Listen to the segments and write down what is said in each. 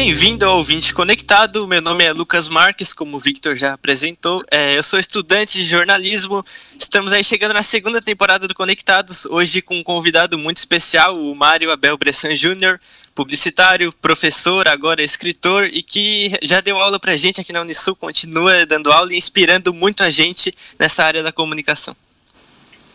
Bem-vindo ao Ouvinte Conectado. Meu nome é Lucas Marques, como o Victor já apresentou. É, eu sou estudante de jornalismo. Estamos aí chegando na segunda temporada do Conectados, hoje com um convidado muito especial, o Mário Abel Bressan Júnior, publicitário, professor, agora escritor e que já deu aula pra gente aqui na Unisul, continua dando aula e inspirando muito a gente nessa área da comunicação.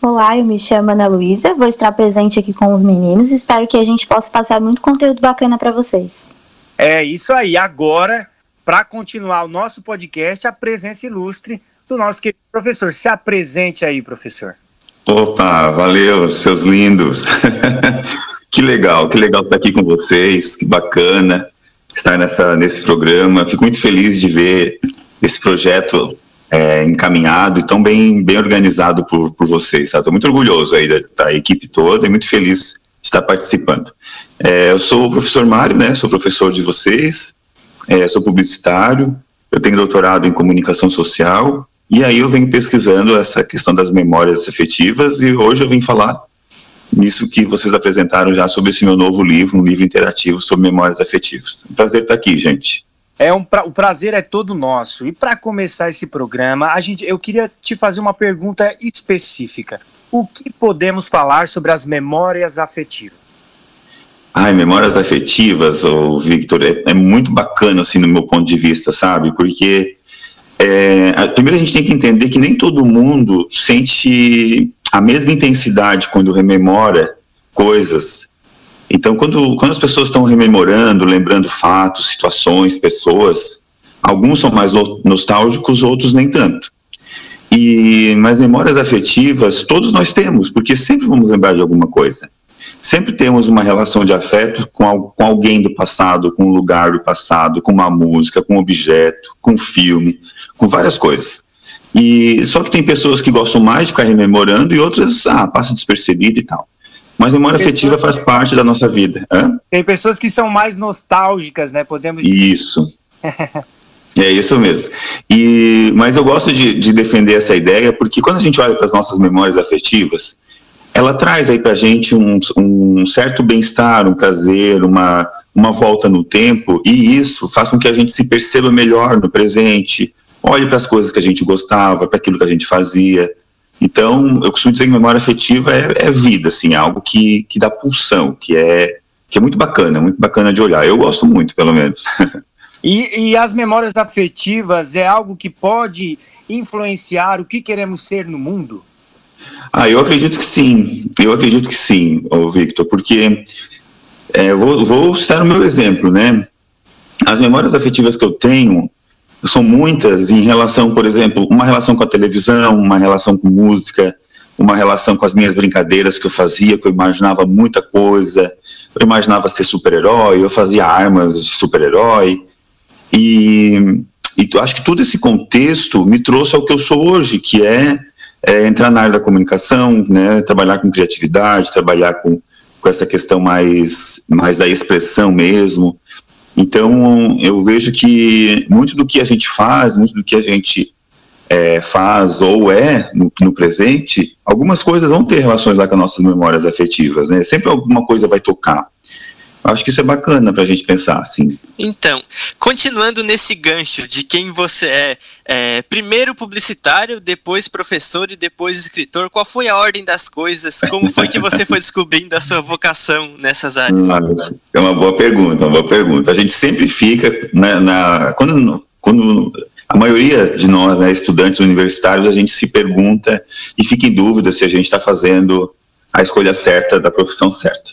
Olá, eu me chamo Ana Luísa, vou estar presente aqui com os meninos espero que a gente possa passar muito conteúdo bacana para vocês. É isso aí. Agora, para continuar o nosso podcast, a presença ilustre do nosso querido professor. Se apresente aí, professor. Opa, valeu, seus lindos. que legal, que legal estar aqui com vocês, que bacana estar nessa, nesse programa. Fico muito feliz de ver esse projeto é, encaminhado e tão bem, bem organizado por, por vocês. Estou muito orgulhoso aí da, da equipe toda e muito feliz está participando. É, eu sou o professor Mário, né? Sou professor de vocês, é, sou publicitário, eu tenho doutorado em comunicação social e aí eu venho pesquisando essa questão das memórias afetivas e hoje eu vim falar nisso que vocês apresentaram já sobre esse meu novo livro, um livro interativo sobre memórias afetivas. Prazer estar aqui, gente. É um pra... o prazer é todo nosso. E para começar esse programa, a gente, eu queria te fazer uma pergunta específica o que podemos falar sobre as memórias afetivas? Ai, memórias afetivas, oh, Victor, é, é, muito bacana, assim, no meu ponto de vista, sabe? Porque, é, primeiro a gente tem que entender que nem todo mundo sente a mesma intensidade quando rememora coisas. Então, quando, quando as pessoas estão rememorando, lembrando fatos, situações, pessoas, alguns são mais nostálgicos, outros nem tanto. E mas memórias afetivas todos nós temos, porque sempre vamos lembrar de alguma coisa. Sempre temos uma relação de afeto com, com alguém do passado, com um lugar do passado, com uma música, com um objeto, com um filme, com várias coisas. E só que tem pessoas que gostam mais de ficar rememorando e outras, ah, passa despercebido e tal. Mas memória tem afetiva faz parte da nossa vida. Hã? Tem pessoas que são mais nostálgicas, né? Podemos dizer. Isso. É isso mesmo. E, mas eu gosto de, de defender essa ideia porque quando a gente olha para as nossas memórias afetivas, ela traz aí para a gente um, um certo bem-estar, um prazer, uma, uma volta no tempo, e isso faz com que a gente se perceba melhor no presente, olhe para as coisas que a gente gostava, para aquilo que a gente fazia. Então, eu costumo dizer que memória afetiva é, é vida, assim, é algo que, que dá pulsão, que é, que é muito bacana, muito bacana de olhar. Eu gosto muito, pelo menos. E, e as memórias afetivas é algo que pode influenciar o que queremos ser no mundo? Ah, eu acredito que sim. Eu acredito que sim, Victor, porque é, vou, vou citar o meu exemplo, né? As memórias afetivas que eu tenho são muitas em relação, por exemplo, uma relação com a televisão, uma relação com música, uma relação com as minhas brincadeiras que eu fazia, que eu imaginava muita coisa. Eu imaginava ser super-herói, eu fazia armas de super-herói. E, e acho que todo esse contexto me trouxe ao que eu sou hoje, que é, é entrar na área da comunicação, né, trabalhar com criatividade, trabalhar com, com essa questão mais, mais da expressão mesmo. Então, eu vejo que muito do que a gente faz, muito do que a gente é, faz ou é no, no, presente, algumas coisas vão ter relações lá com as nossas memórias afetivas, né? Sempre alguma coisa vai tocar. Acho que isso é bacana para a gente pensar, assim. Então, continuando nesse gancho de quem você é, é, primeiro publicitário, depois professor e depois escritor, qual foi a ordem das coisas? Como foi que você foi descobrindo a sua vocação nessas áreas? É uma boa pergunta, uma boa pergunta. A gente sempre fica na, na quando, quando a maioria de nós, né, estudantes universitários, a gente se pergunta e fica em dúvida se a gente está fazendo a escolha certa da profissão certa.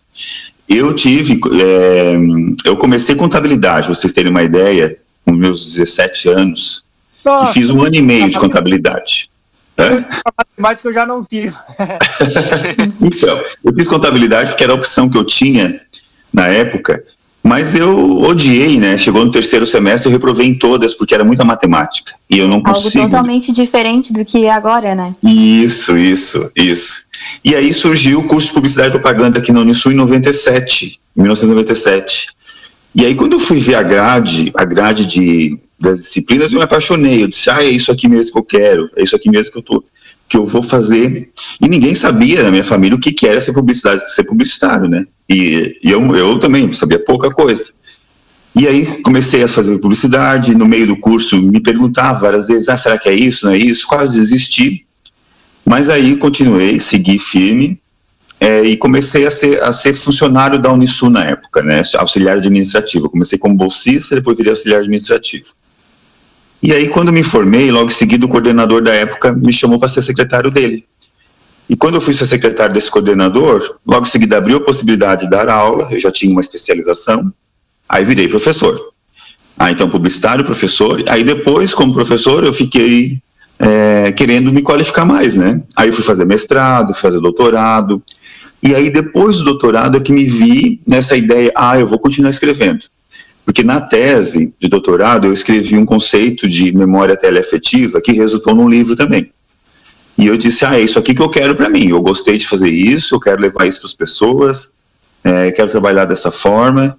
Eu tive, é, eu comecei contabilidade, vocês terem uma ideia, com meus 17 anos, Nossa, e fiz um ano e meio de contabilidade. Matemática eu já não sirvo. então, eu fiz contabilidade porque era a opção que eu tinha na época, mas eu odiei, né? Chegou no terceiro semestre, eu reprovei em todas, porque era muita matemática. E eu não consigo. Algo totalmente diferente do que é agora, né? Isso, isso, isso. E aí surgiu o curso de Publicidade e Propaganda aqui na Unisul em 97, 1997. E aí quando eu fui ver a grade, a grade de, das disciplinas, eu me apaixonei. Eu disse, ah, é isso aqui mesmo que eu quero, é isso aqui mesmo que eu tô que eu vou fazer. E ninguém sabia na minha família o que, que era ser publicidade, ser publicitário, né? E, e eu, eu também sabia pouca coisa. E aí comecei a fazer publicidade, no meio do curso me perguntava várias vezes, ah, será que é isso, não é isso? Quase desisti, mas aí continuei, segui firme, é, e comecei a ser, a ser funcionário da Unisul na época, né, auxiliar administrativo. comecei como bolsista, depois virei auxiliar administrativo. E aí, quando me formei, logo em seguida, o coordenador da época me chamou para ser secretário dele. E quando eu fui ser secretário desse coordenador, logo em seguida abriu a possibilidade de dar aula, eu já tinha uma especialização, aí virei professor. Aí então, publicitário, professor, aí depois, como professor, eu fiquei é, querendo me qualificar mais, né? Aí fui fazer mestrado, fazer doutorado, e aí depois do doutorado é que me vi nessa ideia, ah, eu vou continuar escrevendo. Porque na tese de doutorado eu escrevi um conceito de memória teleafetiva que resultou num livro também. E eu disse, ah, é isso aqui que eu quero para mim. Eu gostei de fazer isso, eu quero levar isso para as pessoas, é, quero trabalhar dessa forma.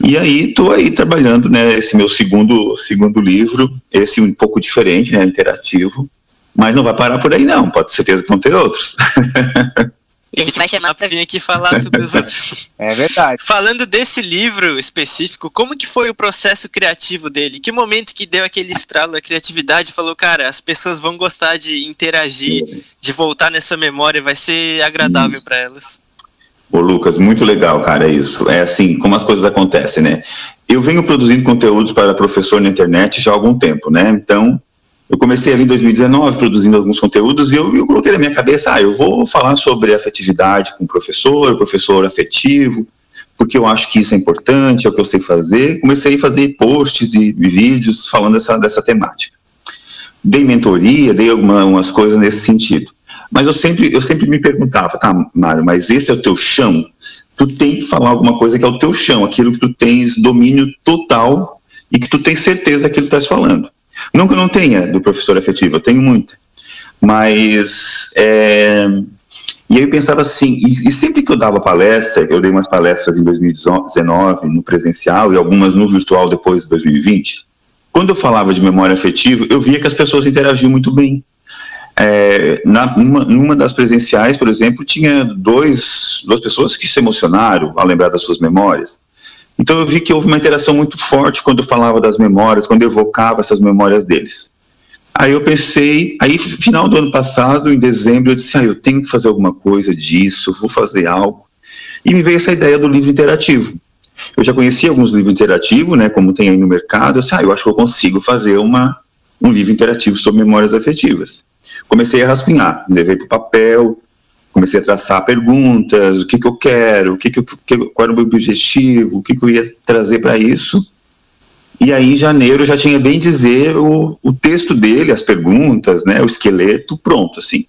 E aí estou aí trabalhando, né, esse meu segundo segundo livro, esse um pouco diferente, né, interativo, mas não vai parar por aí não, pode ter certeza que vão ter outros. E a gente vai chamar para vir aqui falar sobre os outros. É verdade. Falando desse livro específico, como que foi o processo criativo dele? Que momento que deu aquele estralo, a criatividade, falou, cara, as pessoas vão gostar de interagir, de voltar nessa memória, vai ser agradável para elas. Ô Lucas, muito legal, cara, isso. É assim, como as coisas acontecem, né? Eu venho produzindo conteúdos para professor na internet já há algum tempo, né? Então, eu comecei ali em 2019 produzindo alguns conteúdos e eu, eu coloquei na minha cabeça, ah, eu vou falar sobre afetividade com o professor, professor afetivo, porque eu acho que isso é importante, é o que eu sei fazer. Comecei a fazer posts e, vídeos falando dessa, dessa temática. Dei mentoria, dei algumas coisas nesse sentido. Mas eu sempre, eu sempre me perguntava, tá, Mário, mas esse é o teu chão? Tu tem que falar alguma coisa que é o teu chão, aquilo que tu tens domínio total e que tu tens certeza daquilo que tu estás falando. Não que eu não tenha do professor afetivo, eu tenho muita. Mas. É, e aí eu pensava assim, e, e, sempre que eu dava palestra, eu dei umas palestras em 2019 no presencial e algumas no virtual depois de 2020. Quando eu falava de memória afetiva, eu via que as pessoas interagiam muito bem. É, na, numa, numa, das presenciais, por exemplo, tinha dois, duas pessoas que se emocionaram ao lembrar das suas memórias. Então eu vi que houve uma interação muito forte quando eu falava das memórias, quando eu evocava essas memórias deles. Aí eu pensei, aí final do ano passado, em dezembro, eu disse, ah, eu tenho que fazer alguma coisa disso, vou fazer algo. E me veio essa ideia do livro interativo. Eu já conhecia alguns livros interativos, né, como tem aí no mercado, eu disse, ah, eu acho que eu consigo fazer uma, um livro interativo sobre memórias afetivas. Comecei a rascunhar, levei para o papel, comecei a traçar perguntas, o que, que eu quero, o que, que, eu, qual era o meu objetivo, o que, que eu ia trazer para isso. E aí, em janeiro, eu já tinha bem dizer o, o texto dele, as perguntas, né, o esqueleto, pronto, assim.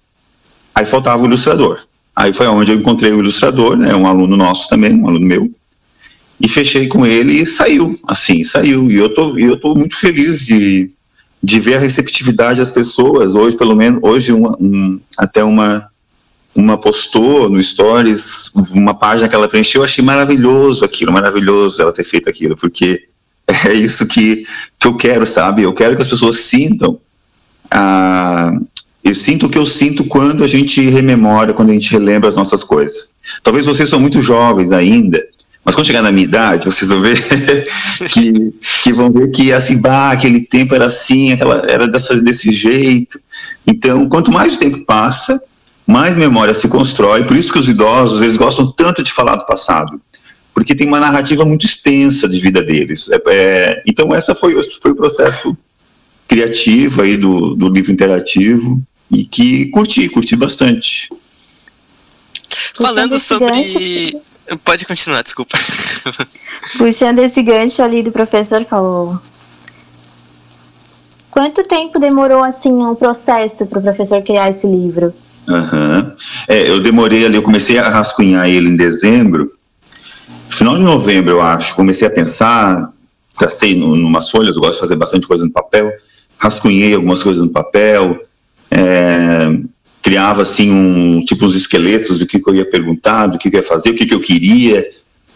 Aí faltava o ilustrador. Aí foi onde eu encontrei o ilustrador, né, um aluno nosso também, um aluno meu, e fechei com ele e saiu, assim, saiu. E eu tô, eu tô muito feliz de, de ver a receptividade das pessoas. Hoje, pelo menos, hoje uma, um, até uma uma postou no Stories uma página que ela preencheu, eu achei maravilhoso aquilo, maravilhoso ela ter feito aquilo, porque é isso que, que eu quero, sabe? Eu quero que as pessoas sintam. Ah, eu sinto o que eu sinto quando a gente rememora, quando a gente relembra as nossas coisas. Talvez vocês são muito jovens ainda, mas quando chegar na minha idade, vocês vão ver que, que vão ver que assim, bah, aquele tempo era assim, aquela, era dessa, desse jeito. Então, quanto mais o tempo passa, mais memória se constrói, por isso que os idosos, eles gostam tanto de falar do passado, porque tem uma narrativa muito extensa de vida deles. É, é, então, essa foi, foi o processo criativo aí do, do livro interativo, e que curti, curti bastante. Falando sobre... Pode continuar, desculpa. Puxando esse gancho ali do professor falou. Quanto tempo demorou assim o um processo para o professor criar esse livro? Uhum. É, eu demorei ali, eu comecei a rascunhar ele em dezembro, final de novembro, eu acho, comecei a pensar, tracei no, numas folhas, eu gosto de fazer bastante coisa no papel, rascunhei algumas coisas no papel, é, criava assim um tipo uns esqueletos do que, que, eu ia perguntar, do que, que eu ia fazer, o que, que eu queria.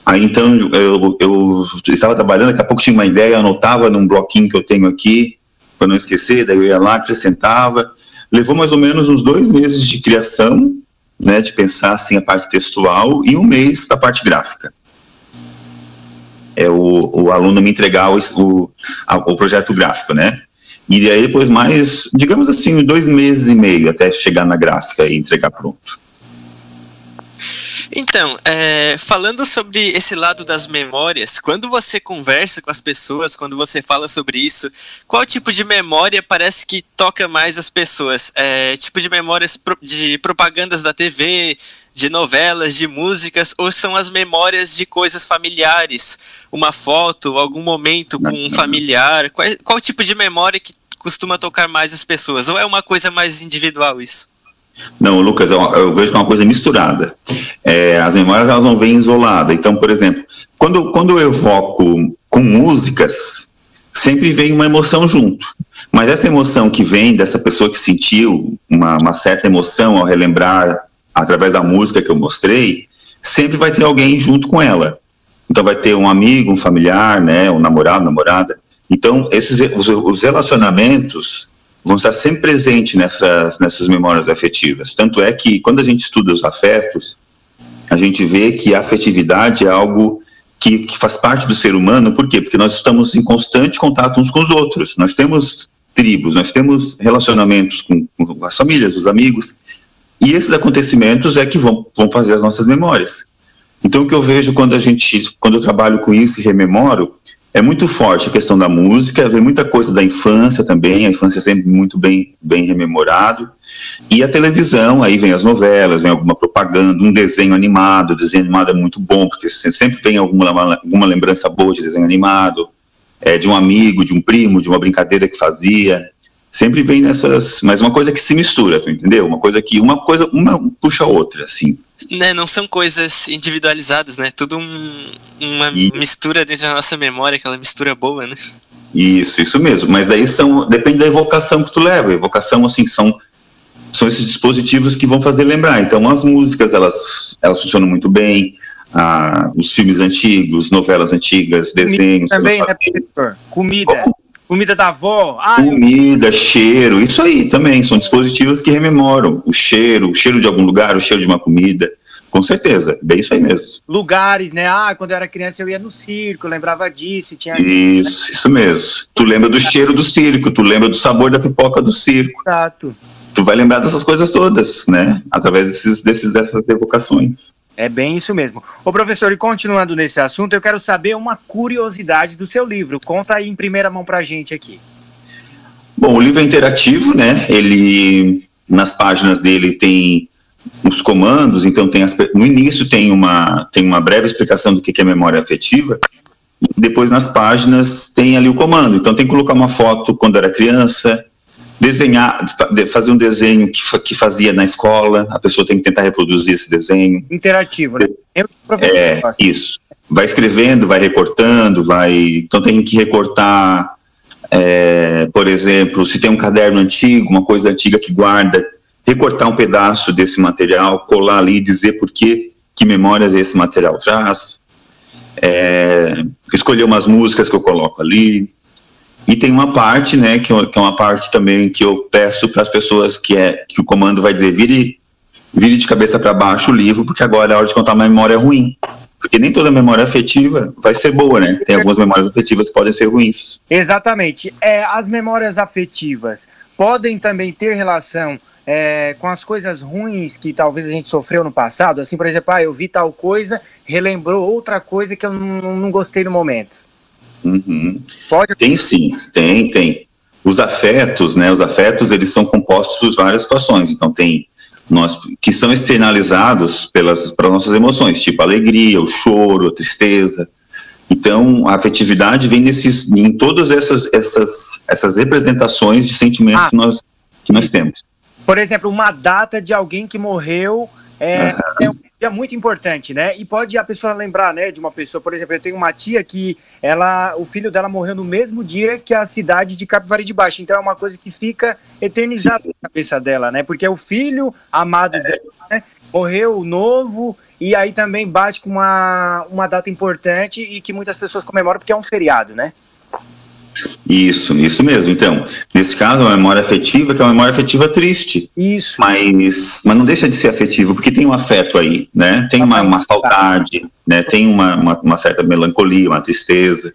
Aí então eu, eu, estava trabalhando, daqui a pouco tinha uma ideia, anotava num bloquinho que eu tenho aqui, para não esquecer, daí eu ia lá, acrescentava. Levou mais ou menos uns dois meses de criação, né, de pensar assim a parte textual e um mês da parte gráfica. É o, o aluno me entregar o, o, o projeto gráfico, né? E aí depois mais, digamos assim, dois meses e meio até chegar na gráfica e entregar pronto. Então, é, falando sobre esse lado das memórias, quando você conversa com as pessoas, quando você fala sobre isso, qual tipo de memória parece que toca mais as pessoas? É, tipo de memórias de propagandas da TV, de novelas, de músicas, ou são as memórias de coisas familiares? Uma foto, algum momento com um familiar? Qual, qual tipo de memória que costuma tocar mais as pessoas? Ou é uma coisa mais individual isso? Não, Lucas, eu, eu vejo que é uma coisa misturada. É, as memórias elas não vêm isoladas. Então, por exemplo, quando, quando eu evoco com músicas, sempre vem uma emoção junto. Mas essa emoção que vem dessa pessoa que sentiu uma, uma certa emoção ao relembrar através da música que eu mostrei, sempre vai ter alguém junto com ela. Então vai ter um amigo, um familiar, né, um namorado, namorada. Então esses os, os relacionamentos vão estar sempre presentes nessas, nessas memórias afetivas. Tanto é que, quando a gente estuda os afetos, a gente vê que a afetividade é algo que, que, faz parte do ser humano, por quê? Porque nós estamos em constante contato uns com os outros. Nós temos tribos, nós temos relacionamentos com, com as famílias, os amigos, e esses acontecimentos é que vão, vão fazer as nossas memórias. Então, o que eu vejo quando a gente, quando eu trabalho com isso e rememoro, é muito forte a questão da música, vem muita coisa da infância também, a infância é sempre muito bem, bem rememorado. E a televisão, aí vem as novelas, vem alguma propaganda, um desenho animado, o desenho animado é muito bom, porque sempre vem alguma, alguma lembrança boa de desenho animado, é, de um amigo, de um primo, de uma brincadeira que fazia. Sempre vem nessas, mas uma coisa que se mistura, tu entendeu? Uma coisa que uma coisa uma puxa a outra, assim né, não são coisas individualizadas, né? Tudo um, uma isso. mistura dentro da nossa memória, aquela mistura boa, né? Isso, isso mesmo. Mas daí são depende da evocação que tu leva. Evocação assim são são esses dispositivos que vão fazer lembrar. Então as músicas elas elas funcionam muito bem. Ah, os filmes antigos, novelas antigas, desenhos. Também, né, professor? Comida. Comida da avó. Ah, Comida, eu... cheiro, isso aí também. São dispositivos que rememoram o cheiro, o cheiro de algum lugar, o cheiro de uma comida. Com certeza, bem isso aí mesmo. Lugares, né? Ah, quando eu era criança eu ia no circo, lembrava disso. Tinha... Isso, isso mesmo. Tu lembra do cheiro do circo, tu lembra do sabor da pipoca do circo. Exato. Tu vai lembrar dessas coisas todas, né? Através desses, desses, dessas evocações. É bem isso mesmo. Ô professor, e continuando nesse assunto, eu quero saber uma curiosidade do seu livro. Conta aí em primeira mão pra gente aqui. Bom, o livro é interativo, né? Ele nas páginas dele tem os comandos, então tem as, no início tem uma tem uma breve explicação do que é memória afetiva. Depois nas páginas tem ali o comando. Então tem que colocar uma foto quando era criança, desenhar, fazer um desenho que, que fazia na escola, a pessoa tem que tentar reproduzir esse desenho. Interativo, né? É, isso. Vai escrevendo, vai recortando, vai. Então tem que recortar, é, por exemplo, se tem um caderno antigo, uma coisa antiga que guarda, recortar um pedaço desse material, colar ali e dizer por que, que memórias esse material traz. É, escolher umas músicas que eu coloco ali, e tem uma parte, né, que, que é uma parte também que eu peço para as pessoas que é que o comando vai dizer vire, vire de cabeça para baixo o livro, porque agora é hora de contar uma memória ruim. Porque nem toda memória afetiva vai ser boa, né? Tem algumas memórias afetivas que podem ser ruins. Exatamente. É, as memórias afetivas podem também ter relação é, com as coisas ruins que talvez a gente sofreu no passado. Assim, por exemplo, ah, eu vi tal coisa, relembrou outra coisa que eu não, não gostei no momento. Uhum. Pode? Tem sim, tem, tem. Os afetos, né? Os afetos, eles são compostos de várias situações. Então, tem nós que são externalizados pelas para nossas emoções, tipo a alegria, o choro, a tristeza. Então, a afetividade vem nesses, em todas essas, essas, essas representações de sentimentos ah. que, nós, que nós temos. Por exemplo, uma data de alguém que morreu é, uhum. é um dia muito importante, né? E pode a pessoa lembrar, né, de uma pessoa, por exemplo, eu tenho uma tia que ela, o filho dela morreu no mesmo dia que a cidade de Capivari de Baixo. Então é uma coisa que fica eternizada na cabeça dela, né? Porque é o filho amado é. dela, né? Morreu novo e aí também bate com uma, uma data importante e que muitas pessoas comemoram porque é um feriado, né? Isso, isso mesmo. Então, nesse caso, a memória afetiva, que é uma memória afetiva triste. Isso. Mas, mas não deixa de ser afetivo, porque tem um afeto aí, né? Tem uma, uma saudade, né? Tem uma, uma, uma certa melancolia, uma tristeza.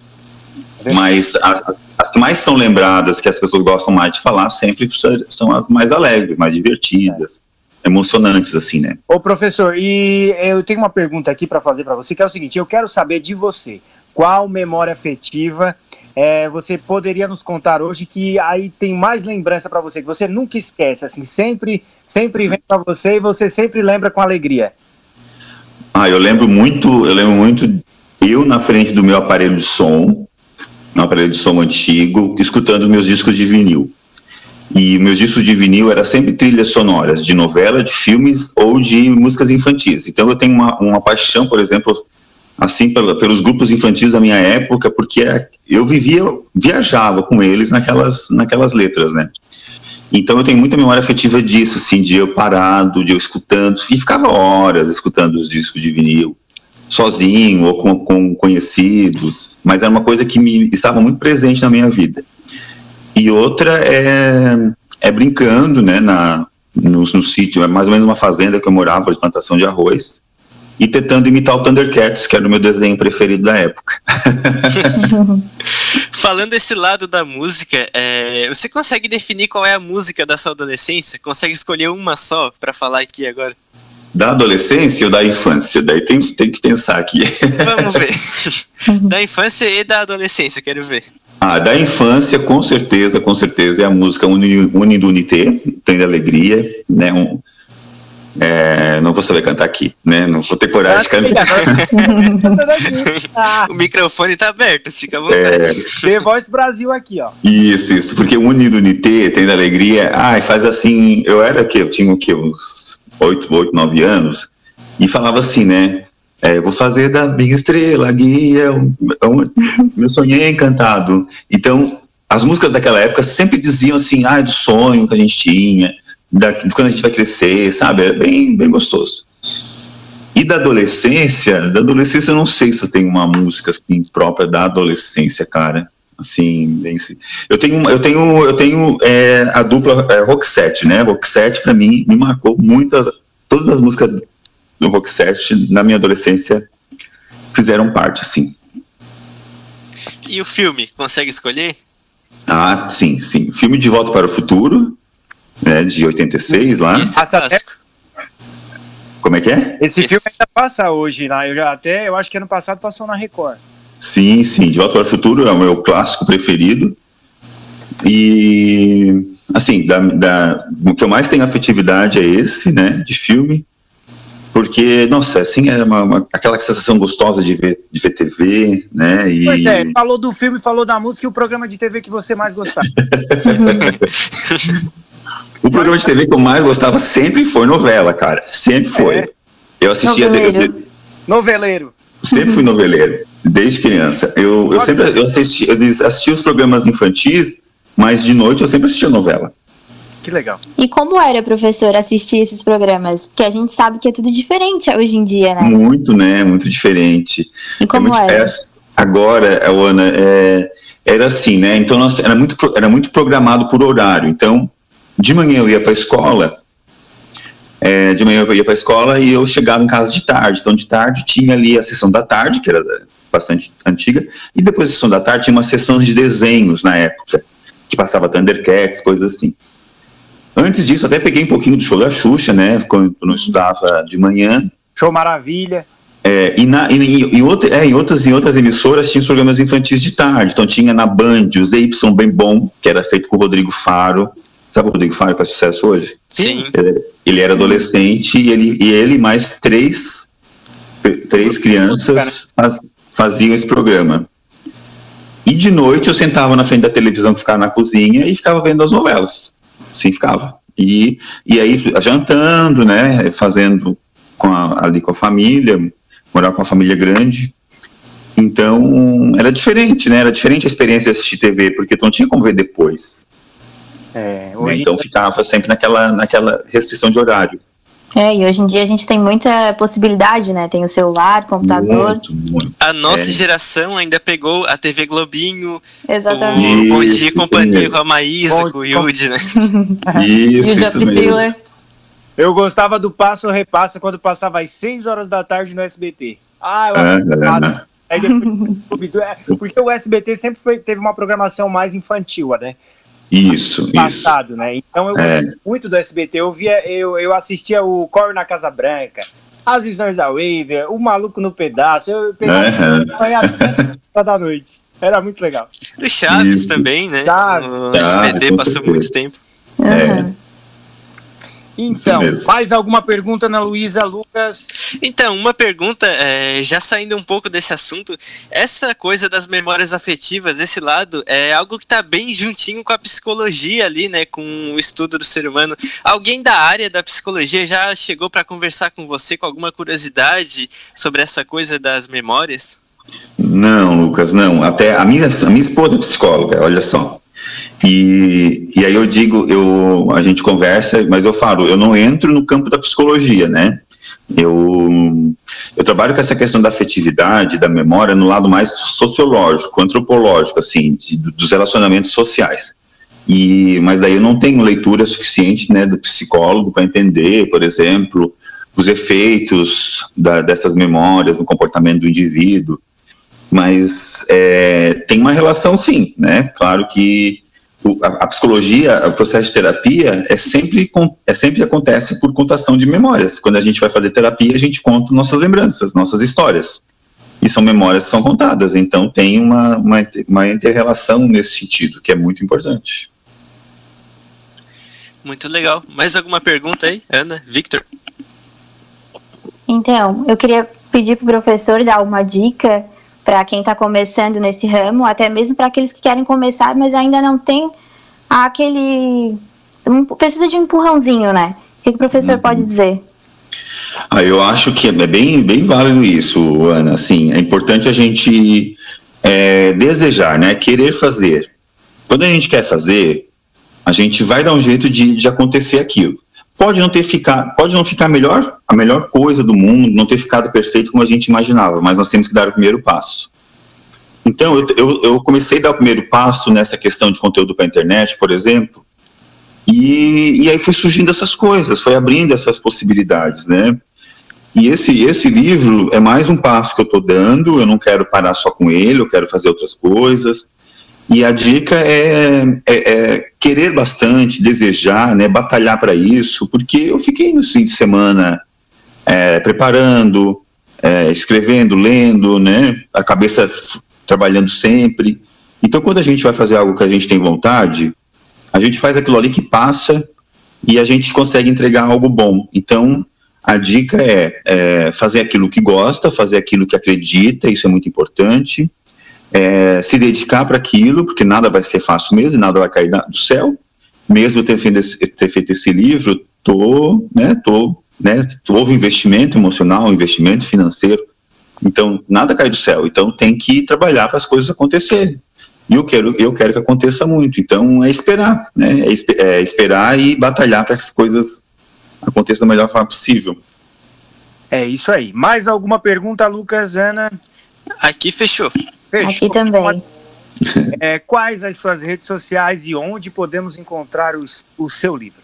Mas as, as que mais são lembradas, que as pessoas gostam mais de falar, sempre são as mais alegres, mais divertidas, emocionantes, assim, né? Ô, professor, e eu tenho uma pergunta aqui para fazer para você, que é o seguinte: eu quero saber de você, qual memória afetiva é, você poderia nos contar hoje que aí tem mais lembrança para você, que você nunca esquece, assim, sempre, sempre vem para você e você sempre lembra com alegria? Ah, eu lembro muito, eu lembro muito eu na frente do meu aparelho de som, no aparelho de som antigo, escutando meus discos de vinil. E meus discos de vinil eram sempre trilhas sonoras de novela, de filmes ou de músicas infantis. Então eu tenho uma, uma paixão, por exemplo, assim pelos grupos infantis da minha época, porque eu vivia, viajava com eles naquelas, naquelas letras, né? Então eu tenho muita memória afetiva disso, assim, de eu parado, de eu escutando, e ficava horas escutando os discos de vinil, sozinho ou com, com conhecidos, mas era uma coisa que me estava muito presente na minha vida. E outra é, é brincando, né, na, no, no sítio, é mais ou menos uma fazenda que eu morava, de plantação de arroz, e tentando imitar o Thundercats, que era o meu desenho preferido da época. Falando desse lado da música, é, você consegue definir qual é a música da sua adolescência? Consegue escolher uma só para falar aqui agora? Da adolescência ou da infância? Daí tem, tem que pensar aqui. Vamos ver. da infância e da adolescência, quero ver. Ah, da infância, com certeza, com certeza, é a música Unido Unité, Tem de Alegria, né? Um, é, não vou saber cantar aqui, né? Não vou ter coragem de cantar. o microfone tá aberto, fica à vontade. É... The Voice Brasil aqui, ó. Isso, isso, porque o Unido Unité, Tem da Alegria, ai, faz assim, eu era que eu tinha o que, uns oito, oito, nove anos, e falava assim, né? É, vou fazer da minha estrela, guia, meu sonho é encantado. Então, as músicas daquela época sempre diziam assim, ah, do sonho que a gente tinha, da, de quando a gente vai crescer, sabe? É bem, bem gostoso. E da adolescência, da adolescência eu não sei se eu tenho uma música assim, própria da adolescência, cara. Assim, bem, eu tenho, eu tenho, eu tenho é, a dupla é, Roxette, né? Roxette para mim me marcou muitas, todas as músicas do Roxette na minha adolescência fizeram parte, assim. E o filme, consegue escolher? Ah, sim, sim. Filme De Volta para o Futuro, né, de 86 lá. Esse é clássico. Como é que é? Esse, Esse, filme ainda passa hoje, né? Eu já até, eu acho que ano passado passou na Record. Sim, sim, De Volta para o Futuro é o meu clássico preferido. E assim, da, da, o que eu mais tenho afetividade é esse, né, de filme, porque, nossa, assim, é uma, uma, aquela sensação gostosa de ver, de ver TV, né, e... Pois é, falou do filme, falou da música e o programa de TV que você mais gostava. O programa de TV que eu mais gostava sempre foi novela, cara. Sempre foi. É. Eu assistia noveleiro. desde. Noveleiro. Sempre fui noveleiro, desde criança. Eu, eu sempre eu assisti, eu assisti os programas infantis, mas de noite eu sempre assistia novela. Que legal. E como era, professor, assistir esses programas? Porque a gente sabe que é tudo diferente hoje em dia, né? Muito, né? Muito diferente. E como é era? Agora, Ana, é, era assim, né? Então, nós, era, muito, era muito programado por horário. Então, de manhã eu ia para a escola, é, de manhã eu ia para a escola e eu chegava em casa de tarde. Então, de tarde tinha ali a sessão da tarde, que era bastante antiga, e depois da sessão da tarde tinha uma sessão de desenhos na época, que passava Thundercats, coisas assim. Antes disso, até peguei um pouquinho do show da Xuxa, né, quando eu estudava de manhã. Show Maravilha. É, e, na, e, em, outra, é, em, outras, em outras emissoras tinha os programas infantis de tarde. Então tinha na Band o ZY Bem Bom, que era feito com o Rodrigo Faro. Sabe o Rodrigo Faro faz sucesso hoje? Sim. Ele, ele era adolescente e ele, e ele mais três, três crianças faz, faziam esse programa. E de noite eu sentava na frente da televisão que ficava na cozinha e ficava vendo as novelas. Sim, ficava. E, e aí jantando, né, fazendo com a, ali com a família, morar com a família grande. Então, era diferente, né? Era diferente a experiência de assistir TV, porque tu não tinha como ver depois. É, né? Então ficava sempre naquela, naquela restrição de horário. É, e hoje em dia a gente tem muita possibilidade, né? Tem o celular, computador. Muito, muito. A nossa é. geração ainda pegou a TV Globinho, Exatamente. o Bom Dia e Companhia com a Maísa, com o Yudi, né? Isso, isso mesmo. Eu gostava do Passo Repassa quando passava às 6 horas da tarde no SBT. Ah, eu acho é, depois, é, porque o SBT sempre foi, teve uma programação mais infantil, né? Isso, passado, isso. né? Então eu é. muito do SBT. Eu via, eu, eu assistia o Cor na Casa Branca, As Visões da Wave, O Maluco no Pedaço. Eu pegava uhum. da noite. Era muito legal. O Chaves isso. também, né? Chaves. O SBT passou muito tempo. Uhum. É. Então, mais alguma pergunta, Ana Luísa, Lucas? Então, uma pergunta, é, já saindo um pouco desse assunto, essa coisa das memórias afetivas, esse lado, é algo que está bem juntinho com a psicologia ali, né, com o estudo do ser humano. Alguém da área da psicologia já chegou para conversar com você com alguma curiosidade sobre essa coisa das memórias? Não, Lucas, não. Até a minha, a minha esposa é psicóloga, olha só. E, e aí eu digo, eu, a gente conversa, mas eu falo, eu não entro no campo da psicologia, né? Eu, eu trabalho com essa questão da afetividade, da memória, no lado mais sociológico, antropológico, assim, de, dos relacionamentos sociais. E, mas daí eu não tenho leitura suficiente né, do psicólogo para entender, por exemplo, os efeitos da, dessas memórias no comportamento do indivíduo. Mas é, tem uma relação, sim, né? Claro que a, a, psicologia, o processo de terapia é sempre, é sempre acontece por contação de memórias. Quando a gente vai fazer terapia, a gente conta nossas lembranças, nossas histórias. E são memórias que são contadas. Então tem uma, uma, uma inter-relação nesse sentido, que é muito importante. Muito legal. Mais alguma pergunta aí, Ana, Victor? Então, eu queria pedir para o professor dar uma dica para quem está começando nesse ramo, até mesmo para aqueles que querem começar, mas ainda não tem aquele. Precisa de um empurrãozinho, né? O que, que o professor uhum. pode dizer? Ah, eu acho que é bem, bem válido isso, Ana. Assim, é importante a gente é, desejar, né? Querer fazer. Quando a gente quer fazer, a gente vai dar um jeito de, de acontecer aquilo. Pode não ter ficar, pode não ficar melhor, a melhor coisa do mundo, não ter ficado perfeito como a gente imaginava, mas nós temos que dar o primeiro passo. Então, eu, eu, eu comecei a dar o primeiro passo nessa questão de conteúdo para a internet, por exemplo, e, e aí foi surgindo essas coisas, foi abrindo essas possibilidades, né? E esse, esse livro é mais um passo que eu estou dando, eu não quero parar só com ele, eu quero fazer outras coisas. E a dica é, é, é querer bastante, desejar, né, batalhar para isso, porque eu fiquei no fim de semana é, preparando, é, escrevendo, lendo, né, a cabeça trabalhando sempre. Então, quando a gente vai fazer algo que a gente tem vontade, a gente faz aquilo ali que passa e a gente consegue entregar algo bom. Então, a dica é, é fazer aquilo que gosta, fazer aquilo que acredita, isso é muito importante é, se dedicar para aquilo, porque nada vai ser fácil mesmo, nada vai cair do céu. Mesmo ter feito esse, ter feito esse livro, tô, né, tô, né, houve investimento emocional, investimento financeiro, então nada cai do céu. Então tem que trabalhar para as coisas acontecerem. E eu quero, eu quero que aconteça muito. Então é esperar, né, é, é esperar e batalhar para que as coisas aconteçam da melhor forma possível. É isso aí. Mais alguma pergunta, Lucas, Ana? Aqui fechou. Fechou. Aqui também. É, quais as suas redes sociais e onde podemos encontrar os, o seu livro?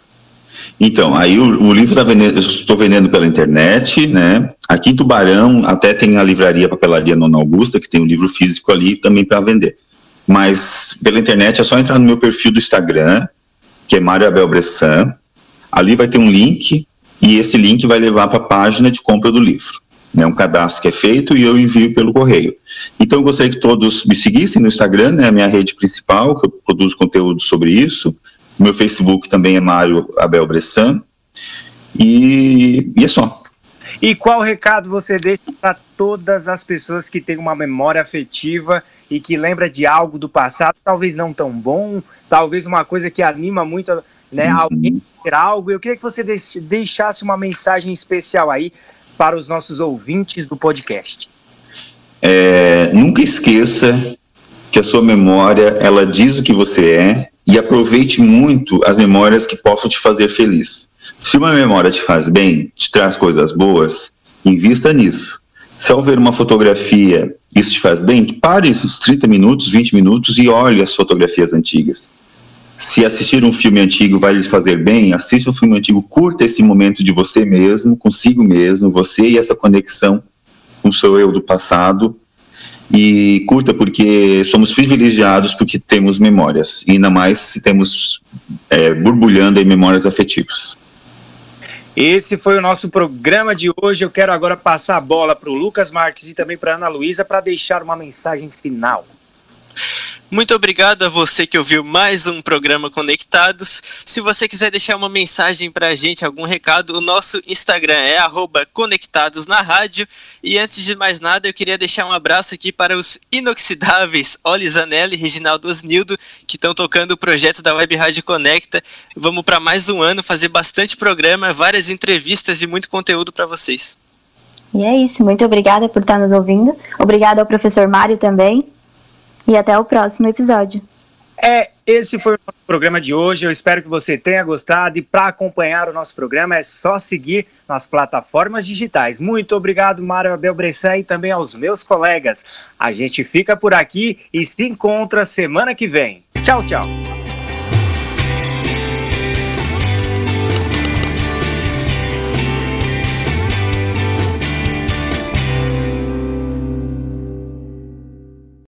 Então, aí o, o livro tá vendendo, eu estou vendendo pela internet, né? Aqui em Tubarão até tem a livraria Papelaria Nona Augusta, que tem um livro físico ali também para vender. Mas pela internet é só entrar no meu perfil do Instagram, que é Mário Abel Bressan. Ali vai ter um link e esse link vai levar para a página de compra do livro né, um cadastro que é feito e eu envio pelo correio. Então eu gostaria que todos me seguissem no Instagram, né, a minha rede principal, que eu produzo conteúdo sobre isso. Meu Facebook também é Mário Abel Bressan. E, e é só. E qual recado você deixa para todas as pessoas que têm uma memória afetiva e que lembra de algo do passado, talvez não tão bom, talvez uma coisa que anima muito né, uhum. alguém a ter algo? Eu queria que você deixasse uma mensagem especial aí para os nossos ouvintes do podcast? É, nunca esqueça que a sua memória ela diz o que você é e aproveite muito as memórias que possam te fazer feliz. Se uma memória te faz bem, te traz coisas boas, invista nisso. Se ao ver uma fotografia isso te faz bem, pare uns 30 minutos, 20 minutos e olhe as fotografias antigas. Se assistir um filme antigo vai lhe fazer bem, assista um filme antigo, curta esse momento de você mesmo, consigo mesmo, você e essa conexão com o seu eu do passado. E curta porque somos privilegiados porque temos memórias, e ainda mais se temos é, borbulhando em memórias afetivas. Esse foi o nosso programa de hoje. Eu quero agora passar a bola para o Lucas Marques e também para Ana Luísa para deixar uma mensagem final. Muito obrigado a você que ouviu mais um programa Conectados. Se você quiser deixar uma mensagem para a gente, algum recado, o nosso Instagram é Conectados na Rádio. E antes de mais nada, eu queria deixar um abraço aqui para os inoxidáveis Oli Zanelli e Reginaldo Osnildo, que estão tocando o projeto da Web Rádio Conecta. Vamos para mais um ano fazer bastante programa, várias entrevistas e muito conteúdo para vocês. E é isso, muito obrigada por estar nos ouvindo. Obrigada ao professor Mário também. E até o próximo episódio. É, esse foi o nosso programa de hoje. Eu espero que você tenha gostado. E para acompanhar o nosso programa é só seguir nas plataformas digitais. Muito obrigado, Mário Abel Bressan, e também aos meus colegas. A gente fica por aqui e se encontra semana que vem. Tchau, tchau.